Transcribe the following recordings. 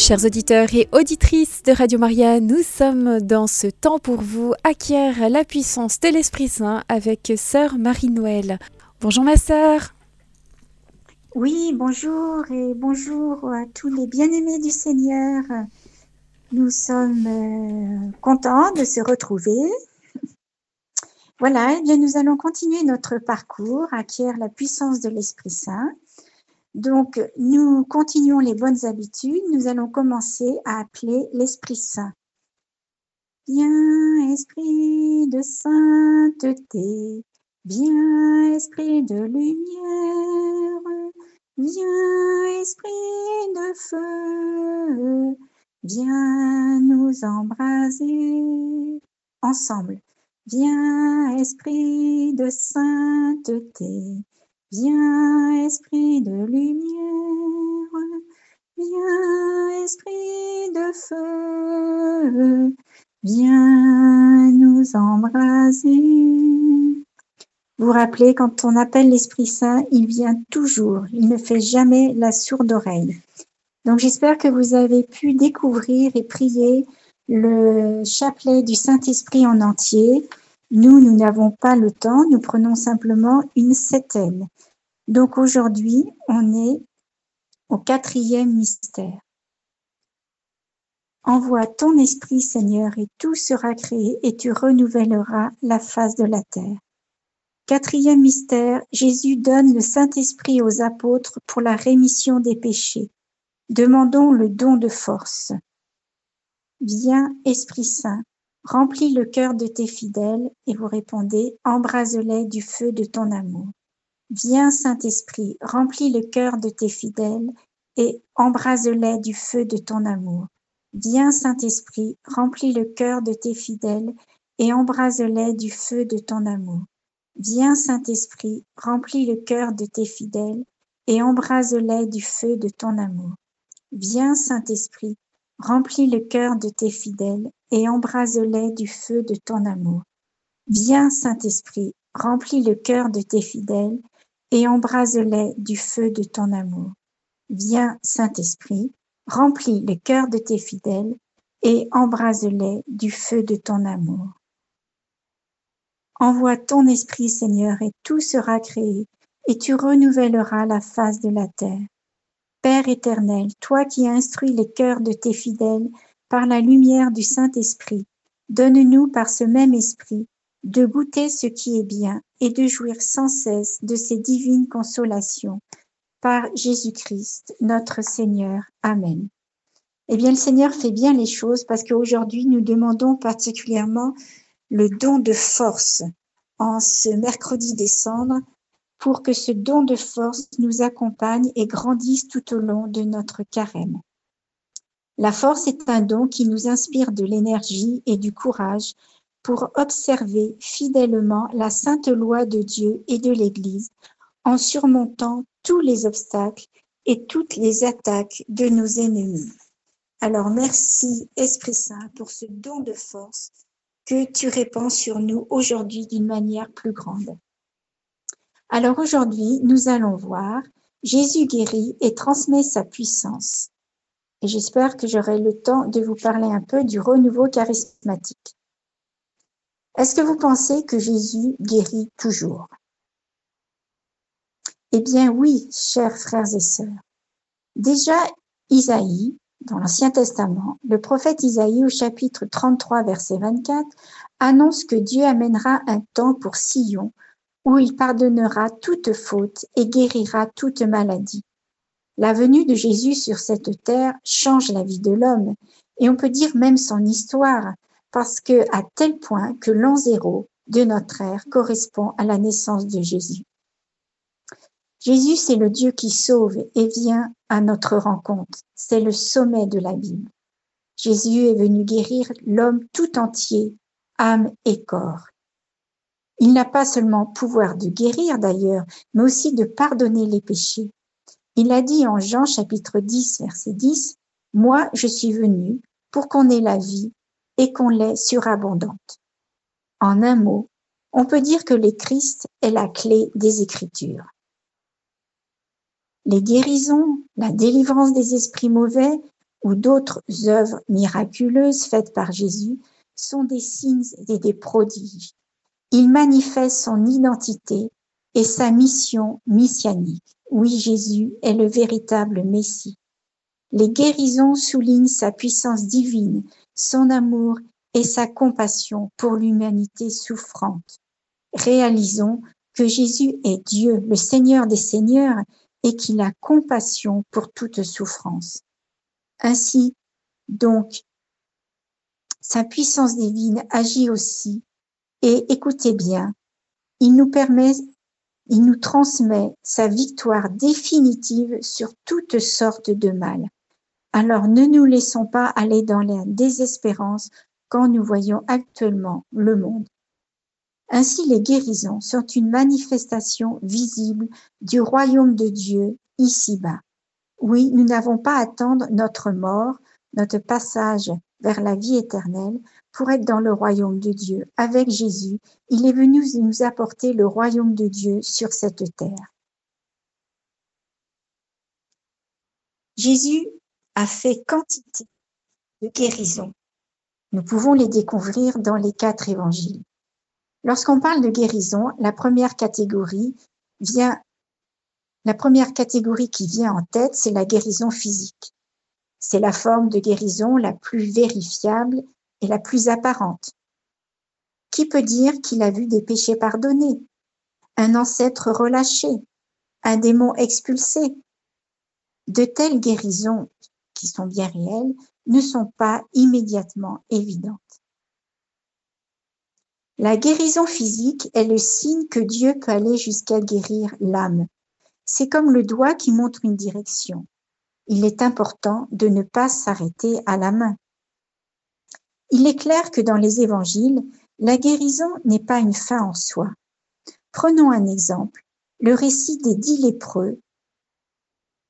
Chers auditeurs et auditrices de Radio Maria, nous sommes dans ce temps pour vous acquiert la puissance de l'Esprit Saint avec sœur Marie-Noël. Bonjour ma sœur. Oui, bonjour et bonjour à tous les bien-aimés du Seigneur. Nous sommes euh, contents de se retrouver. Voilà, et eh bien nous allons continuer notre parcours, acquérir la puissance de l'Esprit Saint. Donc, nous continuons les bonnes habitudes. Nous allons commencer à appeler l'Esprit Saint. Viens, Esprit de sainteté, viens, Esprit de lumière, viens, Esprit de feu, viens nous embraser ensemble. Viens, Esprit de sainteté, Viens, esprit de lumière, viens, esprit de feu, viens nous embraser. Vous rappelez, quand on appelle l'Esprit Saint, il vient toujours, il ne fait jamais la sourde oreille. Donc j'espère que vous avez pu découvrir et prier le chapelet du Saint-Esprit en entier. Nous, nous n'avons pas le temps, nous prenons simplement une septaine. Donc aujourd'hui, on est au quatrième mystère. Envoie ton esprit, Seigneur, et tout sera créé, et tu renouvelleras la face de la terre. Quatrième mystère, Jésus donne le Saint-Esprit aux apôtres pour la rémission des péchés. Demandons le don de force. Viens, Esprit Saint, remplis le cœur de tes fidèles, et vous répondez, embrase-les du feu de ton amour. Viens, Saint-Esprit, remplis le cœur de tes fidèles et embrase-les du feu de ton amour. Viens, Saint-Esprit, remplis le cœur de tes fidèles et embrase-les du feu de ton amour. Viens, Saint-Esprit, remplis le cœur de tes fidèles et embrase-les du feu de ton amour. Viens, Saint-Esprit, remplis le cœur de tes fidèles et embrase-les du feu de ton amour. Viens, Saint-Esprit, remplis le cœur de tes fidèles et embrase-les du feu de ton amour. Viens, Saint-Esprit, remplis le cœur de tes fidèles et embrase-les du feu de ton amour. Envoie ton esprit, Seigneur, et tout sera créé, et tu renouvelleras la face de la terre. Père éternel, toi qui instruis les cœurs de tes fidèles par la lumière du Saint-Esprit, donne-nous par ce même esprit de goûter ce qui est bien et de jouir sans cesse de ces divines consolations. Par Jésus-Christ, notre Seigneur. Amen. Eh bien, le Seigneur fait bien les choses parce qu'aujourd'hui, nous demandons particulièrement le don de force en ce mercredi décembre pour que ce don de force nous accompagne et grandisse tout au long de notre carême. La force est un don qui nous inspire de l'énergie et du courage pour observer fidèlement la sainte loi de Dieu et de l'Église en surmontant tous les obstacles et toutes les attaques de nos ennemis. Alors merci Esprit Saint pour ce don de force que tu répands sur nous aujourd'hui d'une manière plus grande. Alors aujourd'hui, nous allons voir Jésus guérit et transmet sa puissance. J'espère que j'aurai le temps de vous parler un peu du renouveau charismatique. Est-ce que vous pensez que Jésus guérit toujours? Eh bien oui, chers frères et sœurs. Déjà, Isaïe, dans l'Ancien Testament, le prophète Isaïe au chapitre 33, verset 24, annonce que Dieu amènera un temps pour Sion où il pardonnera toute faute et guérira toute maladie. La venue de Jésus sur cette terre change la vie de l'homme et on peut dire même son histoire parce que à tel point que l'an zéro de notre ère correspond à la naissance de Jésus. Jésus, c'est le Dieu qui sauve et vient à notre rencontre. C'est le sommet de la Bible. Jésus est venu guérir l'homme tout entier, âme et corps. Il n'a pas seulement pouvoir de guérir d'ailleurs, mais aussi de pardonner les péchés. Il a dit en Jean chapitre 10, verset 10, Moi je suis venu pour qu'on ait la vie et qu'on l'ait surabondante. En un mot, on peut dire que le Christ est la clé des Écritures. Les guérisons, la délivrance des esprits mauvais ou d'autres œuvres miraculeuses faites par Jésus sont des signes et des prodiges. Il manifeste son identité et sa mission messianique. Oui, Jésus est le véritable Messie. Les guérisons soulignent sa puissance divine, son amour et sa compassion pour l'humanité souffrante. Réalisons que Jésus est Dieu, le Seigneur des Seigneurs, et qu'il a compassion pour toute souffrance. Ainsi, donc, sa puissance divine agit aussi, et écoutez bien, il nous permet, il nous transmet sa victoire définitive sur toutes sortes de mal. Alors ne nous laissons pas aller dans la désespérance quand nous voyons actuellement le monde. Ainsi les guérisons sont une manifestation visible du royaume de Dieu ici-bas. Oui, nous n'avons pas à attendre notre mort, notre passage vers la vie éternelle pour être dans le royaume de Dieu. Avec Jésus, il est venu nous apporter le royaume de Dieu sur cette terre. Jésus a fait quantité de guérisons. Nous pouvons les découvrir dans les quatre évangiles. Lorsqu'on parle de guérison, la première catégorie vient, la première catégorie qui vient en tête, c'est la guérison physique. C'est la forme de guérison la plus vérifiable et la plus apparente. Qui peut dire qu'il a vu des péchés pardonnés, un ancêtre relâché, un démon expulsé? De telles guérisons, qui sont bien réelles, ne sont pas immédiatement évidentes. La guérison physique est le signe que Dieu peut aller jusqu'à guérir l'âme. C'est comme le doigt qui montre une direction. Il est important de ne pas s'arrêter à la main. Il est clair que dans les évangiles, la guérison n'est pas une fin en soi. Prenons un exemple, le récit des dix lépreux.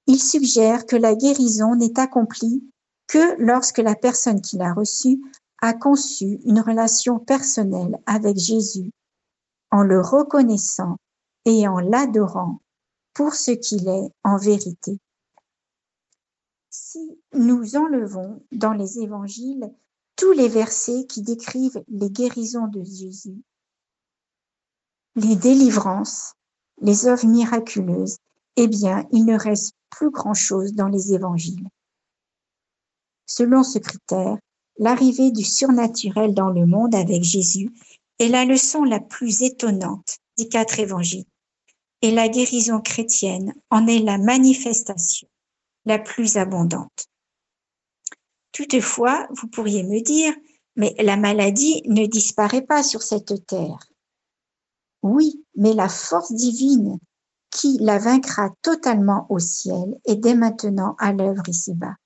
Il suggère que la guérison n'est accomplie que lorsque la personne qui l'a reçue a conçu une relation personnelle avec Jésus en le reconnaissant et en l'adorant pour ce qu'il est en vérité. Si nous enlevons dans les évangiles tous les versets qui décrivent les guérisons de Jésus, les délivrances, les œuvres miraculeuses, eh bien, il ne reste plus grand-chose dans les évangiles. Selon ce critère, l'arrivée du surnaturel dans le monde avec Jésus est la leçon la plus étonnante des quatre évangiles. Et la guérison chrétienne en est la manifestation la plus abondante. Toutefois, vous pourriez me dire, mais la maladie ne disparaît pas sur cette terre. Oui, mais la force divine qui la vaincra totalement au ciel est dès maintenant à l'œuvre ici-bas.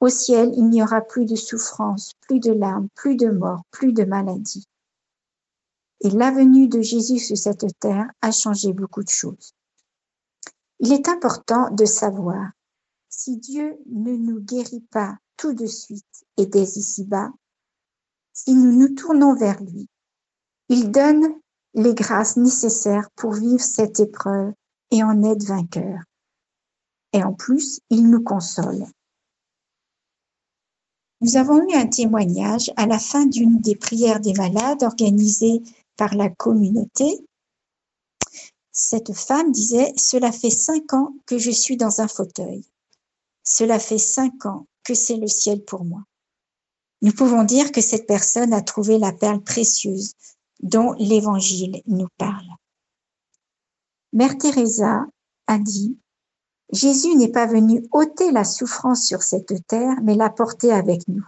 Au ciel, il n'y aura plus de souffrance, plus de larmes, plus de mort, plus de maladie. Et la venue de Jésus sur cette terre a changé beaucoup de choses. Il est important de savoir, si Dieu ne nous guérit pas tout de suite et dès ici-bas, si nous nous tournons vers lui, il donne les grâces nécessaires pour vivre cette épreuve et en être vainqueur. Et en plus, il nous console. Nous avons eu un témoignage à la fin d'une des prières des malades organisées par la communauté. Cette femme disait, Cela fait cinq ans que je suis dans un fauteuil. Cela fait cinq ans que c'est le ciel pour moi. Nous pouvons dire que cette personne a trouvé la perle précieuse dont l'Évangile nous parle. Mère Teresa a dit Jésus n'est pas venu ôter la souffrance sur cette terre, mais la porter avec nous.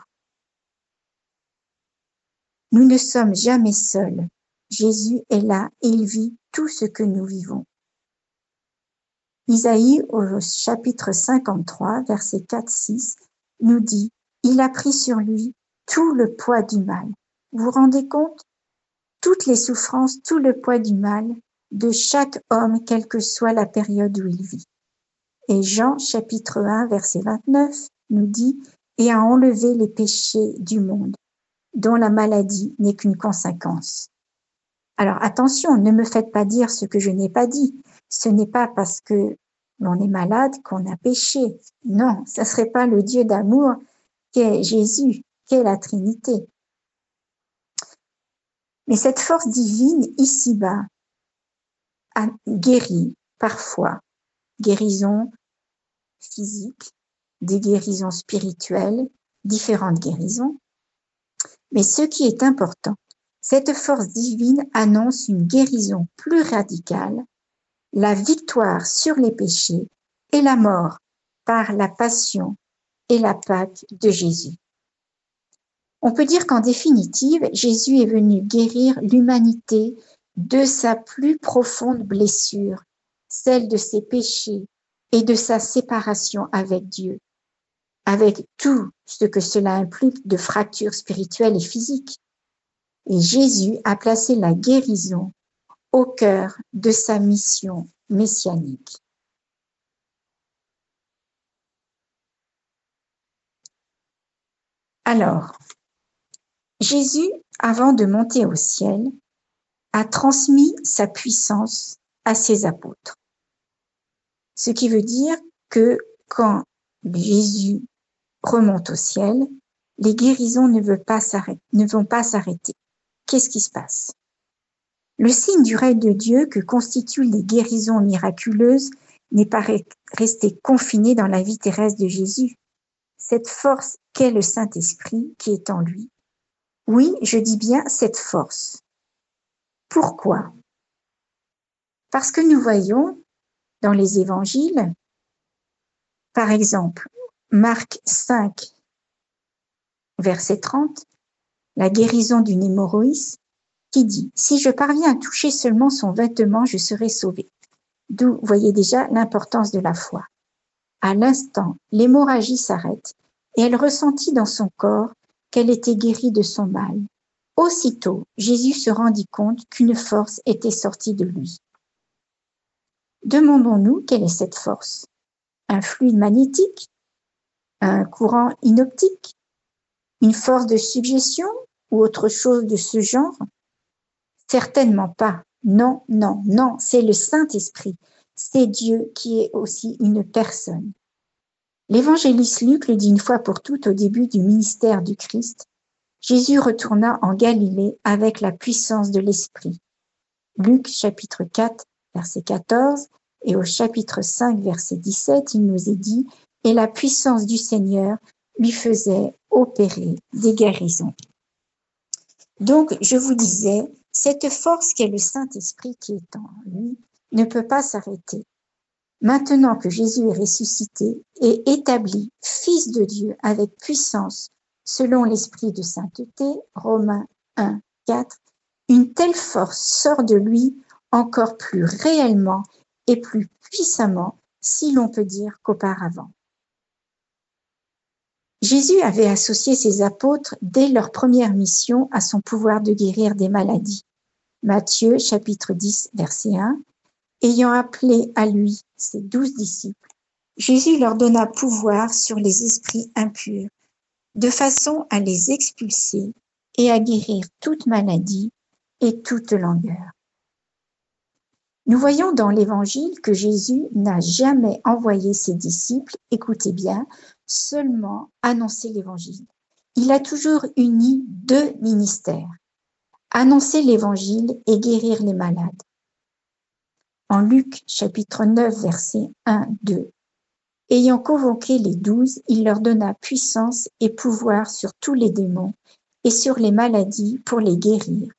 Nous ne sommes jamais seuls. Jésus est là et il vit tout ce que nous vivons. Isaïe au chapitre 53, verset 4-6 nous dit, Il a pris sur lui tout le poids du mal. Vous vous rendez compte? Toutes les souffrances, tout le poids du mal de chaque homme, quelle que soit la période où il vit. Et Jean chapitre 1 verset 29 nous dit et a enlevé les péchés du monde, dont la maladie n'est qu'une conséquence. Alors attention, ne me faites pas dire ce que je n'ai pas dit. Ce n'est pas parce que l'on est malade qu'on a péché. Non, ce serait pas le Dieu d'amour qu'est Jésus, qu'est la Trinité. Mais cette force divine ici-bas a parfois, guérison physique, des guérisons spirituelles, différentes guérisons. Mais ce qui est important, cette force divine annonce une guérison plus radicale, la victoire sur les péchés et la mort par la passion et la Pâque de Jésus. On peut dire qu'en définitive, Jésus est venu guérir l'humanité de sa plus profonde blessure, celle de ses péchés et de sa séparation avec Dieu, avec tout ce que cela implique de fractures spirituelles et physiques. Et Jésus a placé la guérison au cœur de sa mission messianique. Alors, Jésus, avant de monter au ciel, a transmis sa puissance à ses apôtres. Ce qui veut dire que quand Jésus remonte au ciel, les guérisons ne, ne vont pas s'arrêter. Qu'est-ce qui se passe? Le signe du règne de Dieu que constituent les guérisons miraculeuses n'est pas resté confiné dans la vie terrestre de Jésus. Cette force qu'est le Saint-Esprit qui est en lui. Oui, je dis bien cette force. Pourquoi? Parce que nous voyons dans les évangiles, par exemple, Marc 5, verset 30, la guérison d'une hémorroïs, qui dit, si je parviens à toucher seulement son vêtement, je serai sauvé. D'où voyez déjà l'importance de la foi. À l'instant, l'hémorragie s'arrête et elle ressentit dans son corps qu'elle était guérie de son mal. Aussitôt, Jésus se rendit compte qu'une force était sortie de lui. Demandons-nous quelle est cette force? Un fluide magnétique? Un courant inoptique? Une force de suggestion ou autre chose de ce genre? Certainement pas. Non, non, non, c'est le Saint-Esprit. C'est Dieu qui est aussi une personne. L'évangéliste Luc le dit une fois pour toutes au début du ministère du Christ. Jésus retourna en Galilée avec la puissance de l'Esprit. Luc chapitre 4, verset 14, et au chapitre 5, verset 17, il nous est dit, et la puissance du Seigneur lui faisait opérer des guérisons. Donc, je vous disais, cette force qui est le Saint-Esprit qui est en lui ne peut pas s'arrêter. Maintenant que Jésus est ressuscité et établi Fils de Dieu avec puissance selon l'esprit de sainteté, Romains 1, 4, une telle force sort de lui encore plus réellement et plus puissamment, si l'on peut dire, qu'auparavant. Jésus avait associé ses apôtres dès leur première mission à son pouvoir de guérir des maladies. Matthieu chapitre 10 verset 1. Ayant appelé à lui ses douze disciples, Jésus leur donna pouvoir sur les esprits impurs de façon à les expulser et à guérir toute maladie et toute langueur. Nous voyons dans l'Évangile que Jésus n'a jamais envoyé ses disciples, écoutez bien, seulement annoncer l'Évangile. Il a toujours uni deux ministères, annoncer l'Évangile et guérir les malades. En Luc chapitre 9 versets 1, 2, Ayant convoqué les douze, il leur donna puissance et pouvoir sur tous les démons et sur les maladies pour les guérir,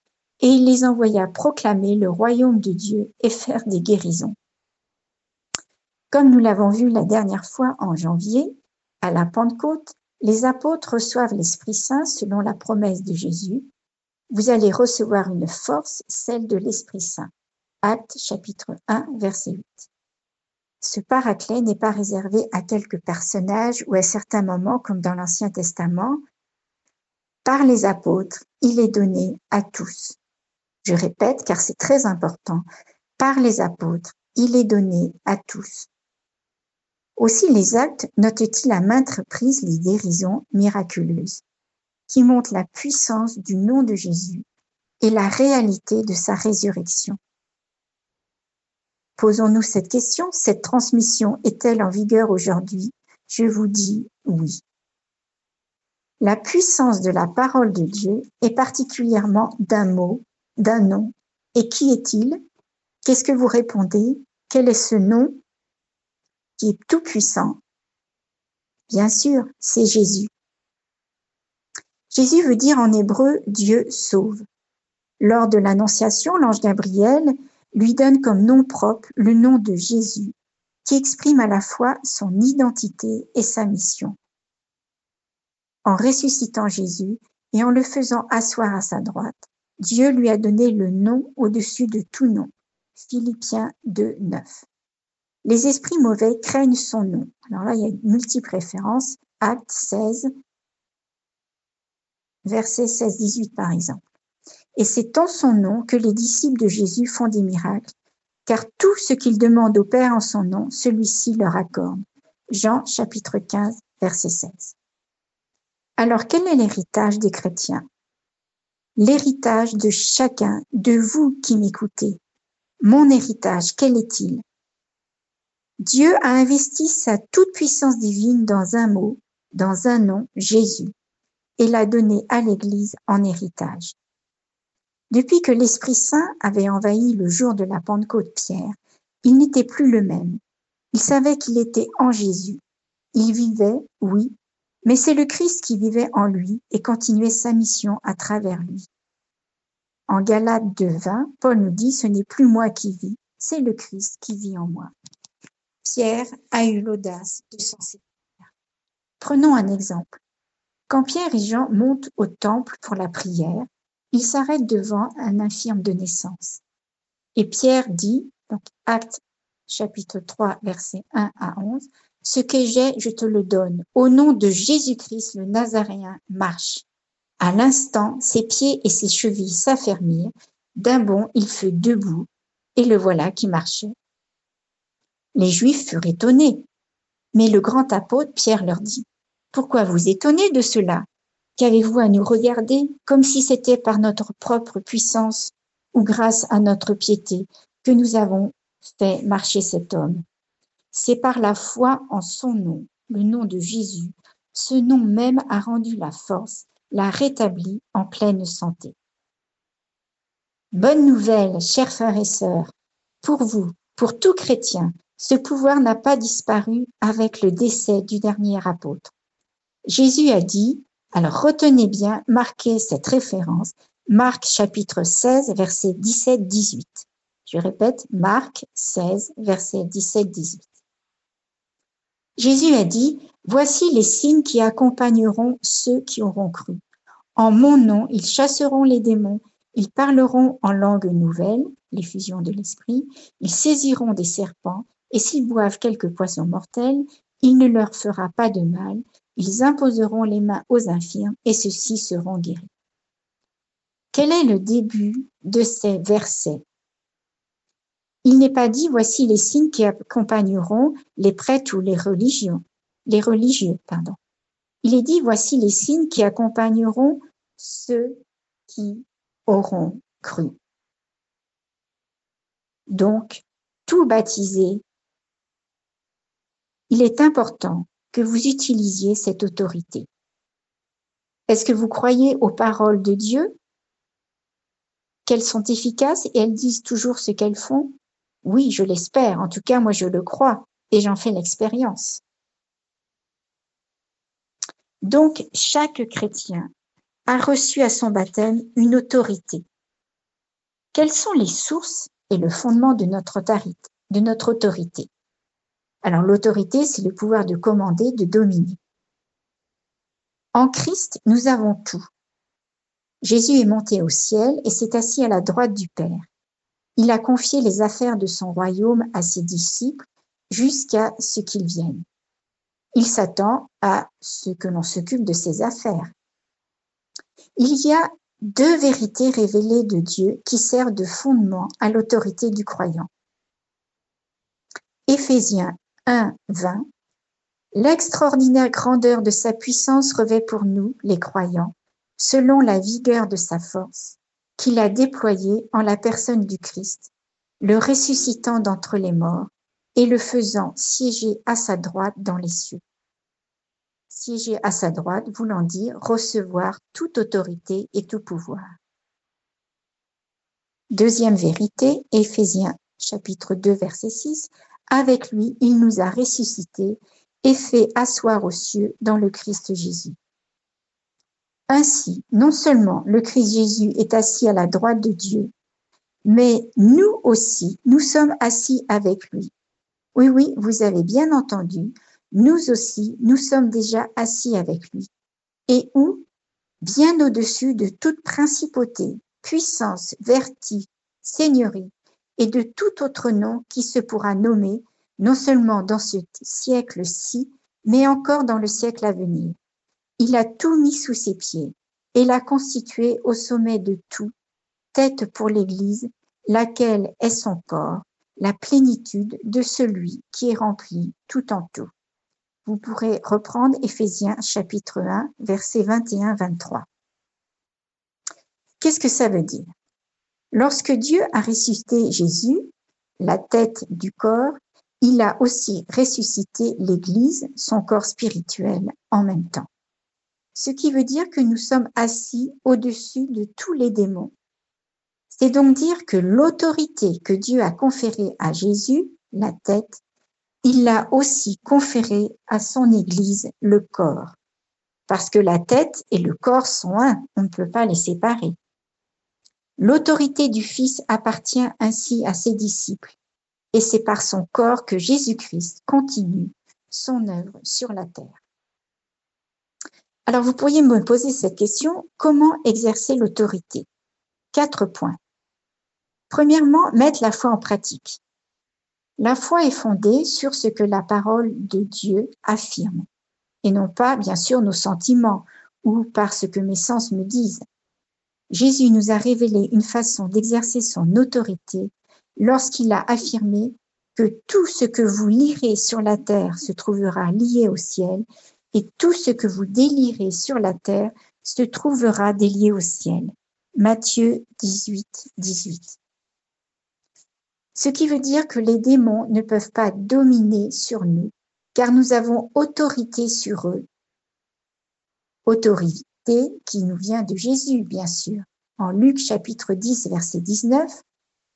et il les envoya proclamer le royaume de Dieu et faire des guérisons. Comme nous l'avons vu la dernière fois en janvier, à la Pentecôte, les apôtres reçoivent l'Esprit Saint selon la promesse de Jésus. Vous allez recevoir une force, celle de l'Esprit Saint. Acte chapitre 1, verset 8. Ce paraclet n'est pas réservé à quelques personnages ou à certains moments comme dans l'Ancien Testament. Par les apôtres, il est donné à tous. Je répète car c'est très important. Par les apôtres, il est donné à tous. Aussi les actes notent-ils à maintes reprises les guérisons miraculeuses, qui montrent la puissance du nom de Jésus et la réalité de sa résurrection. Posons-nous cette question, cette transmission est-elle en vigueur aujourd'hui? Je vous dis oui. La puissance de la parole de Dieu est particulièrement d'un mot, d'un nom. Et qui est-il? Qu'est-ce que vous répondez? Quel est ce nom qui est tout puissant Bien sûr, c'est Jésus. Jésus veut dire en hébreu Dieu sauve. Lors de l'Annonciation, l'ange Gabriel lui donne comme nom propre le nom de Jésus, qui exprime à la fois son identité et sa mission. En ressuscitant Jésus et en le faisant asseoir à sa droite, Dieu lui a donné le nom au-dessus de tout nom. Philippiens 2, 9. Les esprits mauvais craignent son nom. Alors là, il y a une multiple référence. Acte 16, verset 16-18 par exemple. Et c'est en son nom que les disciples de Jésus font des miracles, car tout ce qu'ils demandent au Père en son nom, celui-ci leur accorde. Jean chapitre 15, verset 16. Alors quel est l'héritage des chrétiens? L'héritage de chacun, de vous qui m'écoutez. Mon héritage, quel est-il? Dieu a investi sa toute-puissance divine dans un mot, dans un nom, Jésus, et l'a donné à l'Église en héritage. Depuis que l'Esprit Saint avait envahi le jour de la Pentecôte Pierre, il n'était plus le même. Il savait qu'il était en Jésus. Il vivait, oui, mais c'est le Christ qui vivait en lui et continuait sa mission à travers lui. En Galates 2.20, Paul nous dit, ce n'est plus moi qui vis, c'est le Christ qui vit en moi. Pierre a eu l'audace de s'en séparer. Prenons un exemple. Quand Pierre et Jean montent au temple pour la prière, ils s'arrêtent devant un infirme de naissance. Et Pierre dit, donc acte chapitre 3, versets 1 à 11, Ce que j'ai, je te le donne. Au nom de Jésus-Christ, le Nazaréen, marche. À l'instant, ses pieds et ses chevilles s'affermirent. D'un bond, il fut debout, et le voilà qui marchait. Les Juifs furent étonnés. Mais le grand apôtre Pierre leur dit, pourquoi vous étonnez de cela? Qu'avez-vous à nous regarder comme si c'était par notre propre puissance ou grâce à notre piété que nous avons fait marcher cet homme? C'est par la foi en son nom, le nom de Jésus. Ce nom même a rendu la force, l'a rétabli en pleine santé. Bonne nouvelle, chers frères et sœurs, pour vous, pour tout chrétien, ce pouvoir n'a pas disparu avec le décès du dernier apôtre. Jésus a dit, alors retenez bien, marquez cette référence, Marc chapitre 16, verset 17-18. Je répète, Marc 16, verset 17-18. Jésus a dit, Voici les signes qui accompagneront ceux qui auront cru. En mon nom, ils chasseront les démons, ils parleront en langue nouvelle, l'effusion de l'esprit, ils saisiront des serpents, et s'ils boivent quelques poissons mortels, il ne leur fera pas de mal, ils imposeront les mains aux infirmes et ceux-ci seront guéris. Quel est le début de ces versets? Il n'est pas dit voici les signes qui accompagneront les prêtres ou les religions, les religieux, pardon. Il est dit voici les signes qui accompagneront ceux qui auront cru. Donc, tout baptisé, il est important que vous utilisiez cette autorité. Est-ce que vous croyez aux paroles de Dieu? Qu'elles sont efficaces et elles disent toujours ce qu'elles font? Oui, je l'espère. En tout cas, moi, je le crois et j'en fais l'expérience. Donc, chaque chrétien a reçu à son baptême une autorité. Quelles sont les sources et le fondement de notre autorité, de notre autorité? Alors l'autorité, c'est le pouvoir de commander, de dominer. En Christ, nous avons tout. Jésus est monté au ciel et s'est assis à la droite du Père. Il a confié les affaires de son royaume à ses disciples jusqu'à ce qu'ils viennent. Il s'attend à ce que l'on s'occupe de ses affaires. Il y a deux vérités révélées de Dieu qui servent de fondement à l'autorité du croyant. Éphésiens 1, 20, L'extraordinaire grandeur de sa puissance revêt pour nous, les croyants, selon la vigueur de sa force, qu'il a déployée en la personne du Christ, le ressuscitant d'entre les morts et le faisant siéger à sa droite dans les cieux. siéger à sa droite, voulant dire recevoir toute autorité et tout pouvoir. Deuxième vérité, Éphésiens chapitre 2 verset 6, avec lui il nous a ressuscités et fait asseoir aux cieux dans le Christ Jésus. Ainsi, non seulement le Christ Jésus est assis à la droite de Dieu, mais nous aussi, nous sommes assis avec lui. Oui, oui, vous avez bien entendu, nous aussi, nous sommes déjà assis avec lui. Et où? Bien au-dessus de toute principauté, puissance, vertu, seigneurie et de tout autre nom qui se pourra nommer, non seulement dans ce siècle-ci, mais encore dans le siècle à venir. Il a tout mis sous ses pieds et l'a constitué au sommet de tout, tête pour l'Église, laquelle est son corps, la plénitude de celui qui est rempli tout en tout. Vous pourrez reprendre Éphésiens chapitre 1, versets 21-23. Qu'est-ce que ça veut dire? Lorsque Dieu a ressuscité Jésus, la tête du corps, il a aussi ressuscité l'Église, son corps spirituel, en même temps. Ce qui veut dire que nous sommes assis au-dessus de tous les démons. C'est donc dire que l'autorité que Dieu a conférée à Jésus, la tête, il l'a aussi conférée à son Église, le corps. Parce que la tête et le corps sont un, on ne peut pas les séparer. L'autorité du Fils appartient ainsi à ses disciples, et c'est par son corps que Jésus-Christ continue son œuvre sur la terre. Alors vous pourriez me poser cette question, comment exercer l'autorité? Quatre points. Premièrement, mettre la foi en pratique. La foi est fondée sur ce que la parole de Dieu affirme, et non pas, bien sûr, nos sentiments ou par ce que mes sens me disent. Jésus nous a révélé une façon d'exercer son autorité lorsqu'il a affirmé que tout ce que vous lirez sur la terre se trouvera lié au ciel et tout ce que vous délirez sur la terre se trouvera délié au ciel. Matthieu 18, 18. Ce qui veut dire que les démons ne peuvent pas dominer sur nous, car nous avons autorité sur eux. Autorité qui nous vient de Jésus, bien sûr. En Luc chapitre 10, verset 19,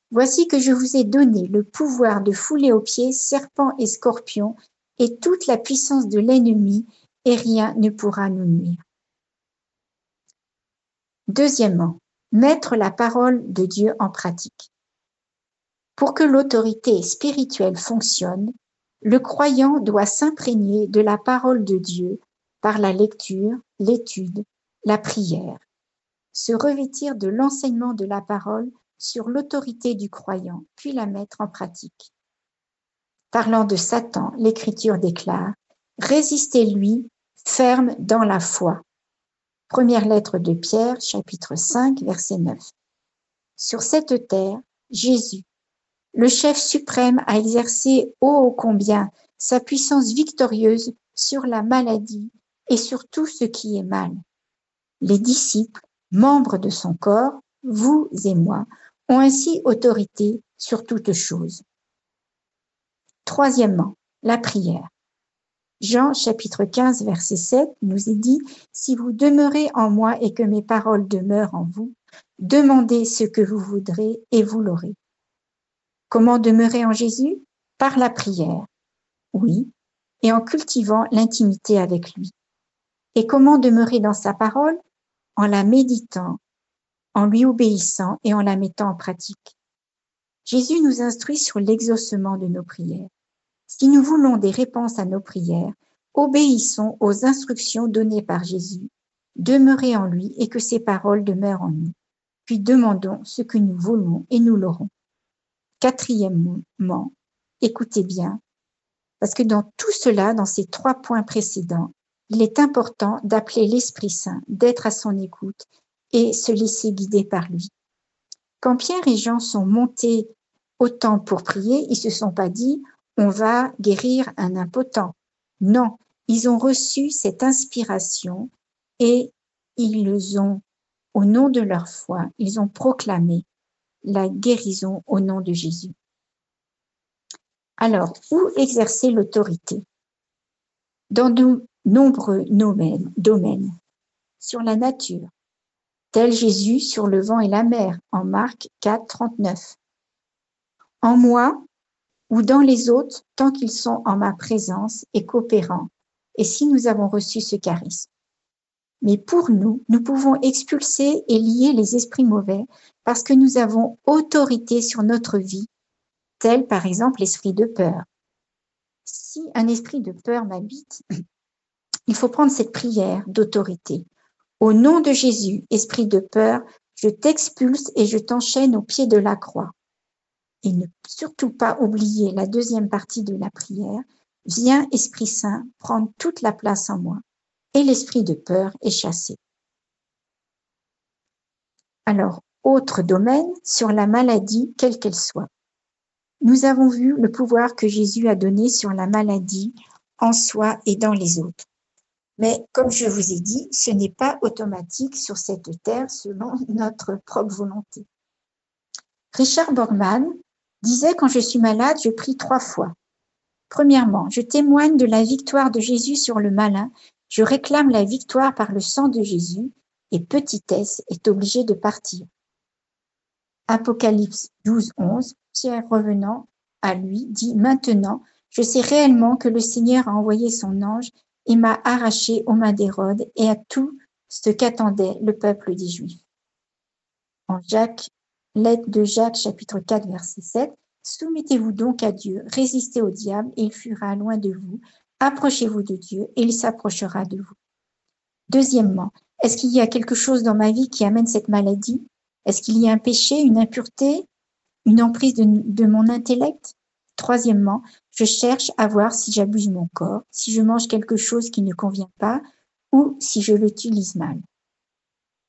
Voici que je vous ai donné le pouvoir de fouler aux pieds serpents et scorpions et toute la puissance de l'ennemi, et rien ne pourra nous nuire. Deuxièmement, mettre la parole de Dieu en pratique. Pour que l'autorité spirituelle fonctionne, le croyant doit s'imprégner de la parole de Dieu par la lecture, l'étude, la prière, se revêtir de l'enseignement de la parole sur l'autorité du croyant, puis la mettre en pratique. Parlant de Satan, l'Écriture déclare Résistez-lui, ferme dans la foi. Première lettre de Pierre, chapitre 5, verset 9. Sur cette terre, Jésus, le chef suprême, a exercé ô combien sa puissance victorieuse sur la maladie et sur tout ce qui est mal. Les disciples, membres de son corps, vous et moi, ont ainsi autorité sur toute chose. Troisièmement, la prière. Jean chapitre 15 verset 7 nous est dit, Si vous demeurez en moi et que mes paroles demeurent en vous, demandez ce que vous voudrez et vous l'aurez. Comment demeurer en Jésus? Par la prière, oui, et en cultivant l'intimité avec lui. Et comment demeurer dans sa parole? En la méditant en lui obéissant et en la mettant en pratique. Jésus nous instruit sur l'exaucement de nos prières. Si nous voulons des réponses à nos prières, obéissons aux instructions données par Jésus, demeurez en lui et que ses paroles demeurent en nous. Puis demandons ce que nous voulons et nous l'aurons. Quatrièmement, écoutez bien, parce que dans tout cela, dans ces trois points précédents, il est important d'appeler l'Esprit Saint, d'être à son écoute et se laisser guider par lui. Quand Pierre et Jean sont montés au temple pour prier, ils se sont pas dit on va guérir un impotent. Non, ils ont reçu cette inspiration et ils ont, au nom de leur foi, ils ont proclamé la guérison au nom de Jésus. Alors, où exercer l'autorité? Dans, nombreux domaines, sur la nature, tel Jésus sur le vent et la mer, en Marc 4, 39. En moi ou dans les autres, tant qu'ils sont en ma présence et coopérants, et si nous avons reçu ce charisme. Mais pour nous, nous pouvons expulser et lier les esprits mauvais parce que nous avons autorité sur notre vie, tel par exemple l'esprit de peur. Si un esprit de peur m'habite, il faut prendre cette prière d'autorité. Au nom de Jésus, esprit de peur, je t'expulse et je t'enchaîne au pied de la croix. Et ne surtout pas oublier la deuxième partie de la prière. Viens, Esprit Saint, prendre toute la place en moi. Et l'esprit de peur est chassé. Alors, autre domaine sur la maladie, quelle qu'elle soit. Nous avons vu le pouvoir que Jésus a donné sur la maladie en soi et dans les autres. Mais comme je vous ai dit, ce n'est pas automatique sur cette terre selon notre propre volonté. Richard Borgman disait quand je suis malade, je prie trois fois. Premièrement, je témoigne de la victoire de Jésus sur le malin, je réclame la victoire par le sang de Jésus, et petitesse est obligé de partir. Apocalypse 12, 11, Pierre revenant à lui dit Maintenant, je sais réellement que le Seigneur a envoyé son ange et m'a arraché aux mains d'Hérode et à tout ce qu'attendait le peuple des Juifs. En Jacques, lettre de Jacques, chapitre 4, verset 7, Soumettez-vous donc à Dieu, résistez au diable, et il fuira loin de vous. Approchez-vous de Dieu, et il s'approchera de vous. Deuxièmement, est-ce qu'il y a quelque chose dans ma vie qui amène cette maladie? Est-ce qu'il y a un péché, une impureté, une emprise de, de mon intellect? Troisièmement, je cherche à voir si j'abuse mon corps, si je mange quelque chose qui ne convient pas ou si je l'utilise mal.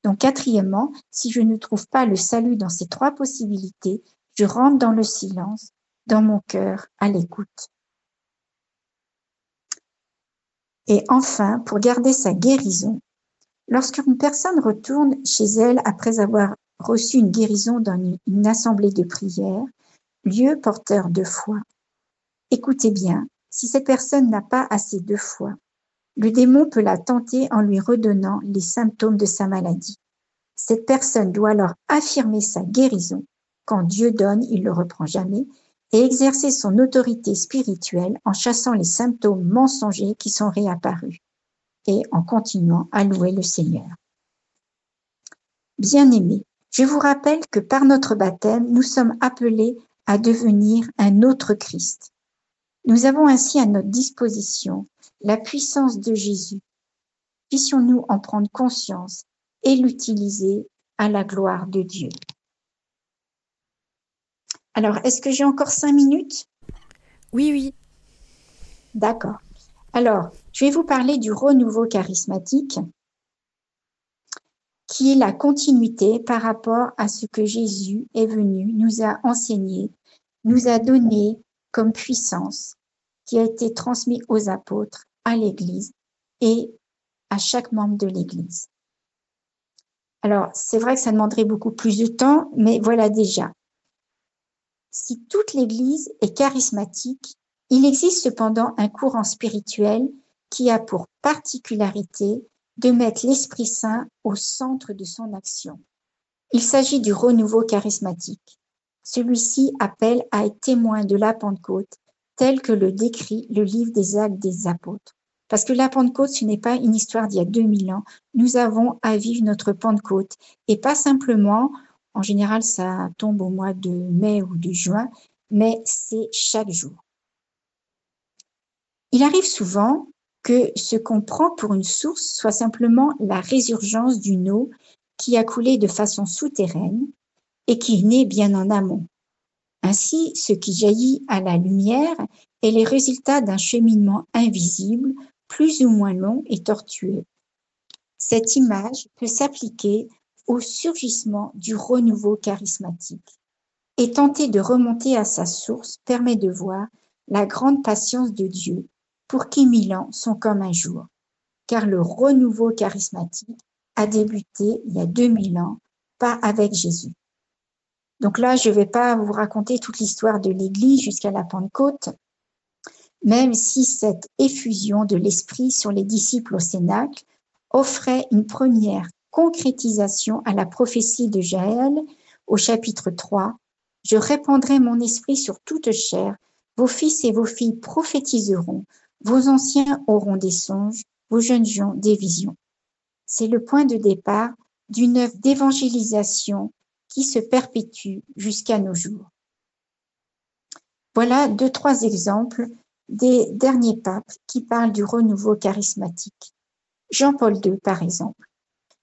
Donc quatrièmement, si je ne trouve pas le salut dans ces trois possibilités, je rentre dans le silence, dans mon cœur, à l'écoute. Et enfin, pour garder sa guérison, lorsqu'une personne retourne chez elle après avoir reçu une guérison dans une assemblée de prière, lieu porteur de foi, Écoutez bien, si cette personne n'a pas assez de foi, le démon peut la tenter en lui redonnant les symptômes de sa maladie. Cette personne doit alors affirmer sa guérison. Quand Dieu donne, il ne le reprend jamais et exercer son autorité spirituelle en chassant les symptômes mensongers qui sont réapparus et en continuant à louer le Seigneur. Bien-aimés, je vous rappelle que par notre baptême, nous sommes appelés à devenir un autre Christ. Nous avons ainsi à notre disposition la puissance de Jésus. Puissions-nous en prendre conscience et l'utiliser à la gloire de Dieu. Alors, est-ce que j'ai encore cinq minutes? Oui, oui. D'accord. Alors, je vais vous parler du renouveau charismatique, qui est la continuité par rapport à ce que Jésus est venu, nous a enseigné, nous a donné comme puissance qui a été transmis aux apôtres, à l'Église et à chaque membre de l'Église. Alors, c'est vrai que ça demanderait beaucoup plus de temps, mais voilà déjà. Si toute l'Église est charismatique, il existe cependant un courant spirituel qui a pour particularité de mettre l'Esprit Saint au centre de son action. Il s'agit du renouveau charismatique. Celui-ci appelle à être témoin de la Pentecôte, tel que le décrit le livre des actes des apôtres. Parce que la Pentecôte, ce n'est pas une histoire d'il y a 2000 ans. Nous avons à vivre notre Pentecôte. Et pas simplement, en général, ça tombe au mois de mai ou de juin, mais c'est chaque jour. Il arrive souvent que ce qu'on prend pour une source soit simplement la résurgence d'une eau qui a coulé de façon souterraine et qui naît bien en amont. Ainsi, ce qui jaillit à la lumière est les résultats d'un cheminement invisible, plus ou moins long et tortueux. Cette image peut s'appliquer au surgissement du renouveau charismatique. Et tenter de remonter à sa source permet de voir la grande patience de Dieu, pour qui mille ans sont comme un jour. Car le renouveau charismatique a débuté il y a 2000 ans, pas avec Jésus. Donc là, je ne vais pas vous raconter toute l'histoire de l'Église jusqu'à la Pentecôte, même si cette effusion de l'Esprit sur les disciples au Cénacle offrait une première concrétisation à la prophétie de Jaël au chapitre 3. Je répandrai mon esprit sur toute chair, vos fils et vos filles prophétiseront, vos anciens auront des songes, vos jeunes gens des visions. C'est le point de départ d'une œuvre d'évangélisation qui se perpétue jusqu'à nos jours. Voilà deux, trois exemples des derniers papes qui parlent du renouveau charismatique. Jean-Paul II, par exemple.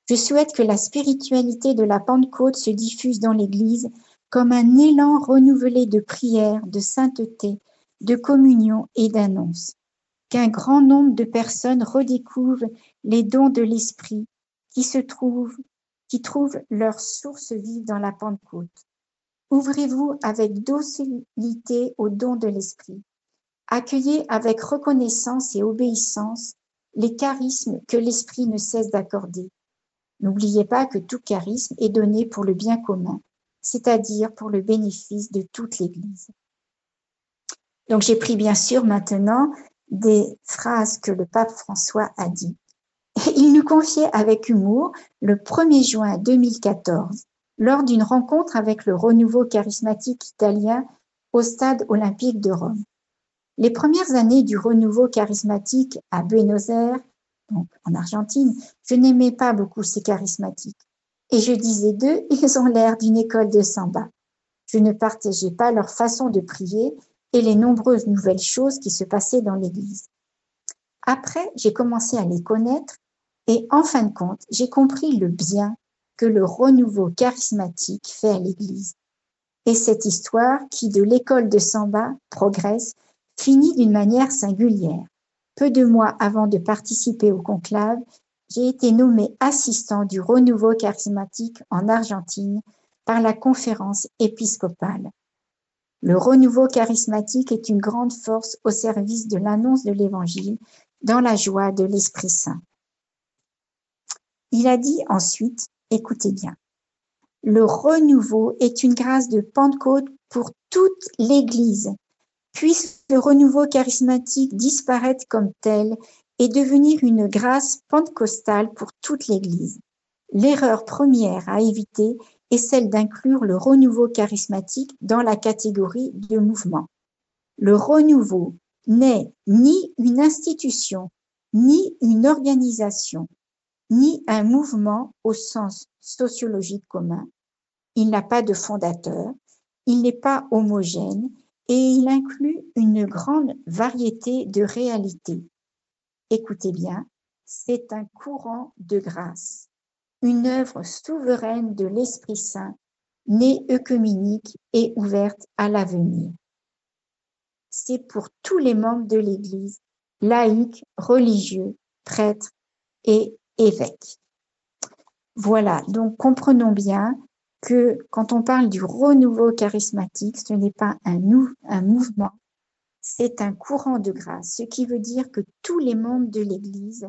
Je souhaite que la spiritualité de la Pentecôte se diffuse dans l'Église comme un élan renouvelé de prière, de sainteté, de communion et d'annonce. Qu'un grand nombre de personnes redécouvrent les dons de l'Esprit qui se trouvent, qui trouvent leur source vive dans la Pentecôte. Ouvrez-vous avec docilité aux dons de l'Esprit. Accueillez avec reconnaissance et obéissance les charismes que l'Esprit ne cesse d'accorder. N'oubliez pas que tout charisme est donné pour le bien commun, c'est-à-dire pour le bénéfice de toute l'Église. Donc j'ai pris bien sûr maintenant des phrases que le pape François a dit. Il nous confiait avec humour le 1er juin 2014, lors d'une rencontre avec le renouveau charismatique italien au stade olympique de Rome. Les premières années du renouveau charismatique à Buenos Aires, donc en Argentine, je n'aimais pas beaucoup ces charismatiques. Et je disais d'eux, ils ont l'air d'une école de samba. Je ne partageais pas leur façon de prier et les nombreuses nouvelles choses qui se passaient dans l'Église. Après, j'ai commencé à les connaître et en fin de compte, j'ai compris le bien que le renouveau charismatique fait à l'Église. Et cette histoire qui, de l'école de samba, progresse finit d'une manière singulière. Peu de mois avant de participer au conclave, j'ai été nommé assistant du renouveau charismatique en Argentine par la conférence épiscopale. Le renouveau charismatique est une grande force au service de l'annonce de l'Évangile dans la joie de l'Esprit Saint. Il a dit ensuite, écoutez bien, le renouveau est une grâce de Pentecôte pour toute l'Église puisse le renouveau charismatique disparaître comme tel et devenir une grâce pentecostale pour toute l'Église. L'erreur première à éviter est celle d'inclure le renouveau charismatique dans la catégorie de mouvement. Le renouveau n'est ni une institution, ni une organisation, ni un mouvement au sens sociologique commun. Il n'a pas de fondateur, il n'est pas homogène, et il inclut une grande variété de réalités. Écoutez bien, c'est un courant de grâce, une œuvre souveraine de l'Esprit Saint, née œcuménique et ouverte à l'avenir. C'est pour tous les membres de l'Église, laïcs, religieux, prêtres et évêques. Voilà, donc comprenons bien que quand on parle du renouveau charismatique, ce n'est pas un, un mouvement, c'est un courant de grâce, ce qui veut dire que tous les membres de l'Église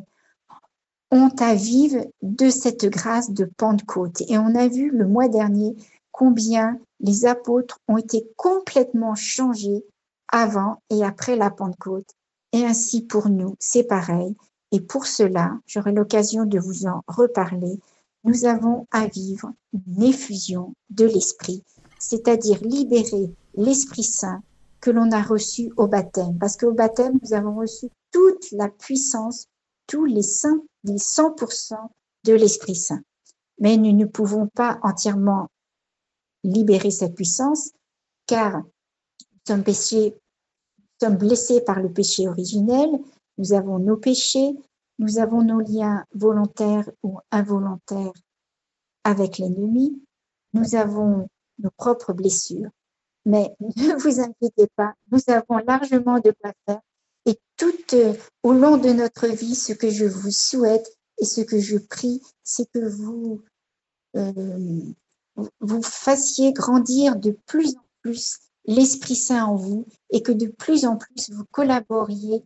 ont à vivre de cette grâce de Pentecôte. Et on a vu le mois dernier combien les apôtres ont été complètement changés avant et après la Pentecôte. Et ainsi pour nous, c'est pareil. Et pour cela, j'aurai l'occasion de vous en reparler nous avons à vivre une effusion de l'Esprit, c'est-à-dire libérer l'Esprit Saint que l'on a reçu au baptême. Parce qu'au baptême, nous avons reçu toute la puissance, tous les, 100, les 100% de l'Esprit Saint. Mais nous ne pouvons pas entièrement libérer cette puissance car nous sommes, nous sommes blessés par le péché originel, nous avons nos péchés, nous avons nos liens volontaires ou involontaires avec l'ennemi. Nous avons nos propres blessures. Mais ne vous inquiétez pas, nous avons largement de quoi faire. Et tout euh, au long de notre vie, ce que je vous souhaite et ce que je prie, c'est que vous, euh, vous fassiez grandir de plus en plus l'Esprit Saint en vous et que de plus en plus vous collaboriez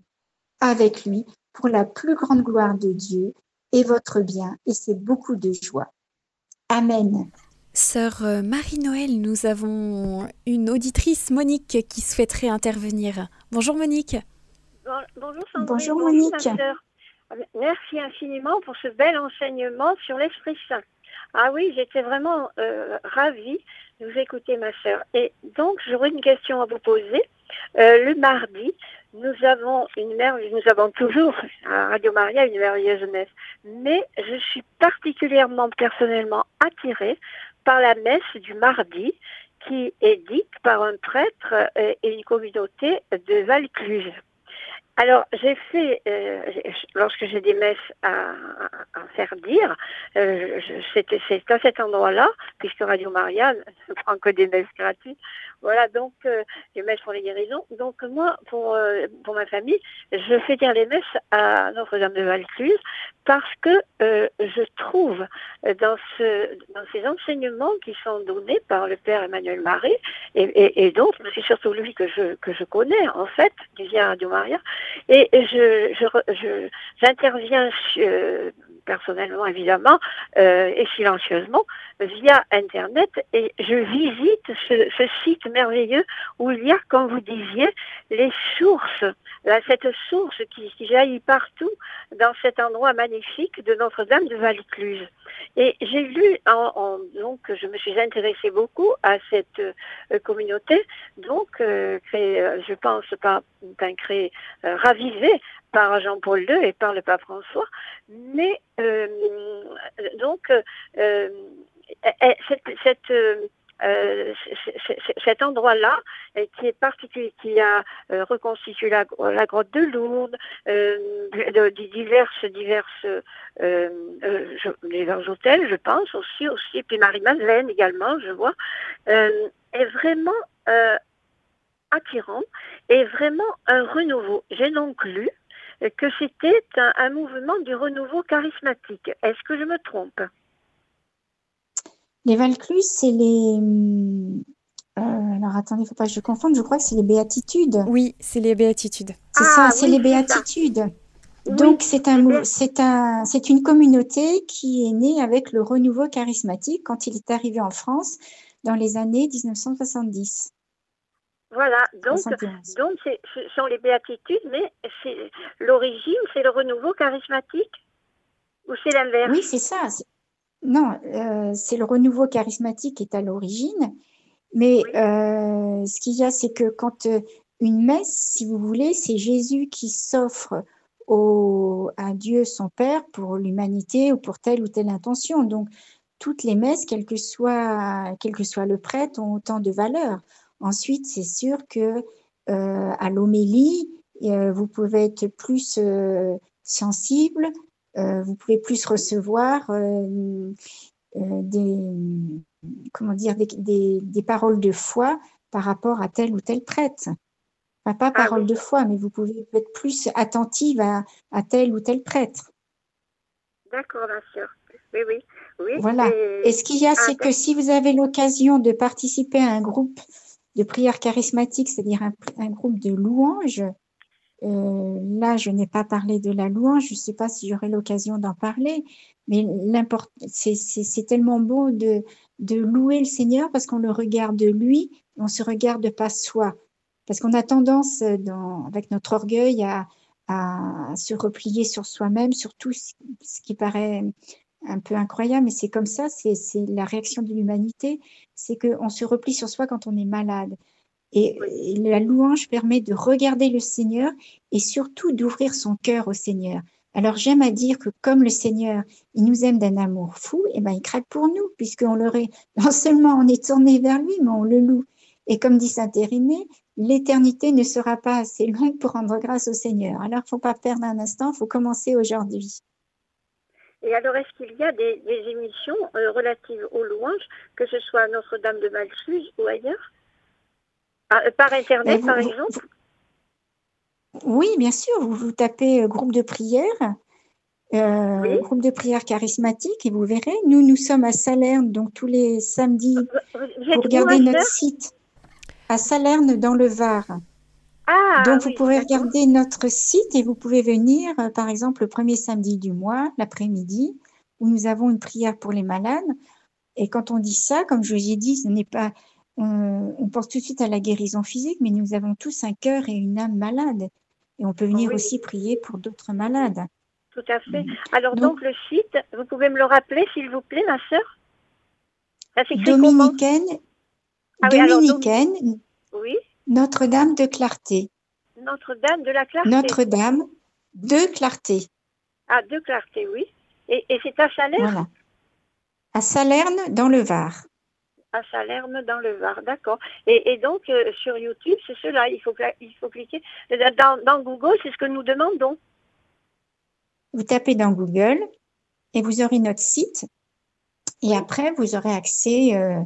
avec lui pour la plus grande gloire de Dieu et votre bien, et c'est beaucoup de joie. Amen. Sœur euh, Marie-Noël, nous avons une auditrice, Monique, qui souhaiterait intervenir. Bonjour Monique. bonjour Sandrine. Bonjour Monique. Merci infiniment pour ce bel enseignement sur l'Esprit Saint. Ah oui, j'étais vraiment euh, ravie de vous écouter, ma sœur. Et donc, j'aurais une question à vous poser. Euh, le mardi, nous avons une mère, nous avons toujours à Radio Maria une merveilleuse messe. Mais je suis particulièrement personnellement attirée par la messe du mardi qui est dite par un prêtre euh, et une communauté de Valcluse. Alors, j'ai fait, euh, lorsque j'ai des messes à, faire dire, euh, c'est à cet endroit-là, puisque Radio Maria ne prend que des messes gratuites, voilà, donc euh, les messes pour les guérisons. Donc moi, pour, euh, pour ma famille, je fais dire les messes à Notre-Dame de Valcluse parce que euh, je trouve dans, ce, dans ces enseignements qui sont donnés par le Père Emmanuel Marie et, et, et mais c'est surtout lui que je, que je connais en fait, du vient Radio Maria, et je, je, j'interviens personnellement évidemment et silencieusement via Internet et je visite ce, site merveilleux où il y a, comme vous disiez, les sources, cette source qui, qui, jaillit partout dans cet endroit magnifique de Notre-Dame de Valcluse. Et j'ai lu, en, donc je me suis intéressée beaucoup à cette euh, communauté, donc euh, créée, euh, je pense, pas, pas créée, ravivée par Jean-Paul II et par le pape François, mais donc cette, cette euh, cet endroit-là qui est particulier, qui a euh, reconstitué la, grotte de Lourdes, euh, euh, divers hôtels, je pense aussi, aussi, puis Marie-Madeleine également, je vois, est vraiment attirant et vraiment un renouveau. J'ai donc lu que c'était un mouvement du renouveau charismatique. Est-ce que je me trompe? Les Valclus, c'est les. Euh, alors attendez, il ne faut pas que je confonde. Je crois que c'est les béatitudes. Oui, c'est les béatitudes. C'est ah, ça, c'est les béatitudes. Donc c'est un, c'est un, c'est une communauté qui est née avec le renouveau charismatique quand il est arrivé en France dans les années 1970. Voilà, donc, donc ce sont les béatitudes, mais l'origine, c'est le renouveau charismatique ou c'est l'inverse? Oui, c'est ça. Non, euh, c'est le renouveau charismatique qui est à l'origine. Mais euh, ce qu'il y a, c'est que quand euh, une messe, si vous voulez, c'est Jésus qui s'offre à Dieu son Père pour l'humanité ou pour telle ou telle intention. Donc, toutes les messes, quel que soit, quel que soit le prêtre, ont autant de valeur. Ensuite, c'est sûr que à l'homélie, vous pouvez être plus sensible vous pouvez plus recevoir euh, euh, des, comment dire, des, des, paroles de foi par rapport à tel ou tel prêtre. Enfin, pas ah parole de foi, mais vous pouvez être plus attentive à, à tel ou tel prêtre. D'accord, bien sûr. Oui, oui. oui voilà. Et, ce qu'il y a, c'est que si vous avez l'occasion de participer à un groupe de prière charismatique, c'est-à-dire un, un, groupe de louanges, euh, là, je n'ai pas parlé de la louange, je ne sais pas si j'aurai l'occasion d'en parler, mais c'est tellement beau de, louer le Seigneur parce qu'on le regarde lui, on se regarde pas soi. Parce qu'on a tendance, dans, avec notre orgueil, à, à se replier sur soi-même, sur tout ce, ce qui paraît un peu incroyable, mais c'est comme ça, c'est la réaction de l'humanité, c'est qu'on se replie sur soi quand on est malade. Et, la louange permet de regarder le Seigneur et surtout d'ouvrir son cœur au Seigneur. Alors j'aime à dire que comme le Seigneur, il nous aime d'un amour fou, et eh ben il craque pour nous, puisqu'on l'aurait, non seulement on est tourné vers lui, mais on le loue. Et comme dit Saint Irénée, l'éternité ne sera pas assez longue pour rendre grâce au Seigneur. Alors, faut pas perdre un instant, faut commencer aujourd'hui. Et alors, est-ce qu'il y a des, émissions euh, relatives aux louanges, que ce soit à Notre-Dame de Malchus ou ailleurs? Par Internet, par exemple Oui, bien sûr. Vous, vous tapez euh, groupe de prière, euh, groupe de prière charismatique, et vous verrez. Nous, nous sommes à Salerne, donc tous les samedis. Vous, regardez notre site à Salerne, dans le Var. Ah, donc, vous pouvez regarder notre site et vous pouvez venir, par exemple, le premier samedi du mois, l'après-midi, où nous avons une prière pour les malades. Et quand on dit ça, comme je vous ai dit, ce n'est pas on, pense tout de suite à la guérison physique, mais nous avons tous un cœur et une âme malade. Et on peut venir aussi prier pour d'autres malades. Tout à fait. Alors donc, le site, vous pouvez me le rappeler s'il vous plaît, ma sœur? Dominicaine, ah Dominicaine oui. Notre-Dame de Clarté. Notre-Dame de la Clarté. Notre-Dame de Clarté. Ah, de Clarté, oui. Et, c'est à Salerne? Voilà. À Salerne, dans le Var. À Salerne, dans le Var, d'accord. Et, donc, euh, sur YouTube, c'est cela, il faut, il faut cliquer. Dans, dans Google, c'est ce que nous demandons. Vous tapez dans Google et vous aurez notre site. Et après, vous aurez accès euh,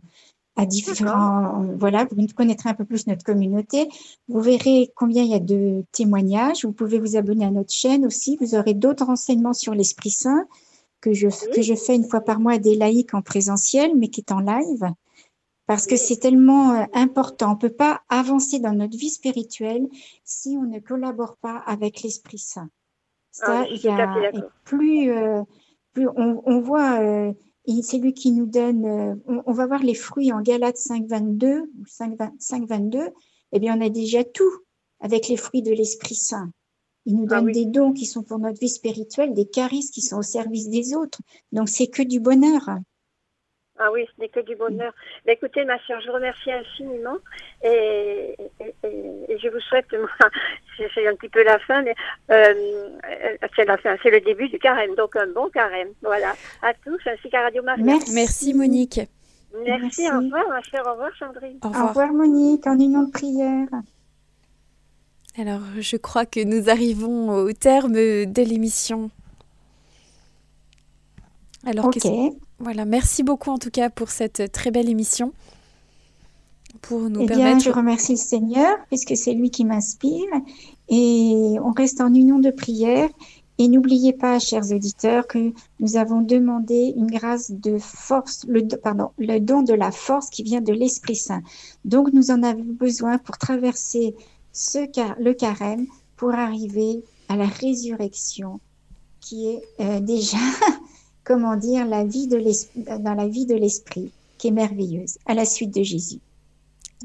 à différents. Voilà, vous connaîtrez un peu plus notre communauté. Vous verrez combien il y a de témoignages. Vous pouvez vous abonner à notre chaîne aussi. Vous aurez d'autres renseignements sur l'Esprit Saint que je, que je fais une fois par mois à des laïcs en présentiel, mais qui est en live. Parce que c'est tellement euh, important. On ne peut pas avancer dans notre vie spirituelle si on ne collabore pas avec l'Esprit Saint. Ça, ah il y a, plus, euh, plus on, on voit euh, c'est lui qui nous donne, euh, on, va voir les fruits en Galates 5.22 ou 5.22, eh bien on a déjà tout avec les fruits de l'Esprit Saint. Il nous ah donne des dons qui sont pour notre vie spirituelle, des charismes qui sont au service des autres. Donc c'est que du bonheur. Ah oui, ce n'est que du bonheur. écoutez, ma soeur, je vous remercie infiniment et, je vous souhaite, c'est un petit peu la fin, mais euh, c'est la fin, c'est le début du carême, donc un bon carême. Voilà, à tous, ainsi qu'à Radio Marie. Merci. Monique. Merci, au revoir, ma chère, au revoir, Sandrine. Au revoir, au revoir Monique, en union de prière. Alors, je crois que nous arrivons au terme de l'émission. Alors, ok. Voilà, merci beaucoup en tout cas pour cette très belle émission. Pour nous eh bien, je remercie le Seigneur puisque c'est lui qui m'inspire et on reste en union de prière. Et n'oubliez pas, chers auditeurs, que nous avons demandé une grâce de force, le, pardon, le don de la force qui vient de l'Esprit Saint. Donc, nous en avons besoin pour traverser ce, le carême, pour arriver à la résurrection qui est euh, déjà comment dire, la vie de dans la vie de l'esprit, qui est merveilleuse, à la suite de Jésus.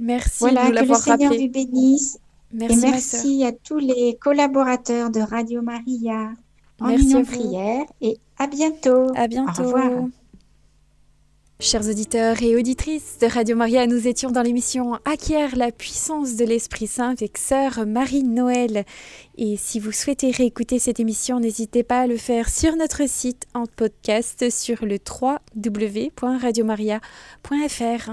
Merci. Voilà, que le Seigneur vous bénisse. Merci, et merci à tous les collaborateurs de Radio Maria en merci prière et à bientôt. À bientôt. Au revoir. Chers auditeurs et auditrices de Radio Maria, nous étions dans l'émission Acquiert la puissance de l'Esprit Saint avec sœur Marie Noël. Et si vous souhaitez réécouter cette émission, n'hésitez pas à le faire sur notre site en podcast sur le www.radiomaria.fr.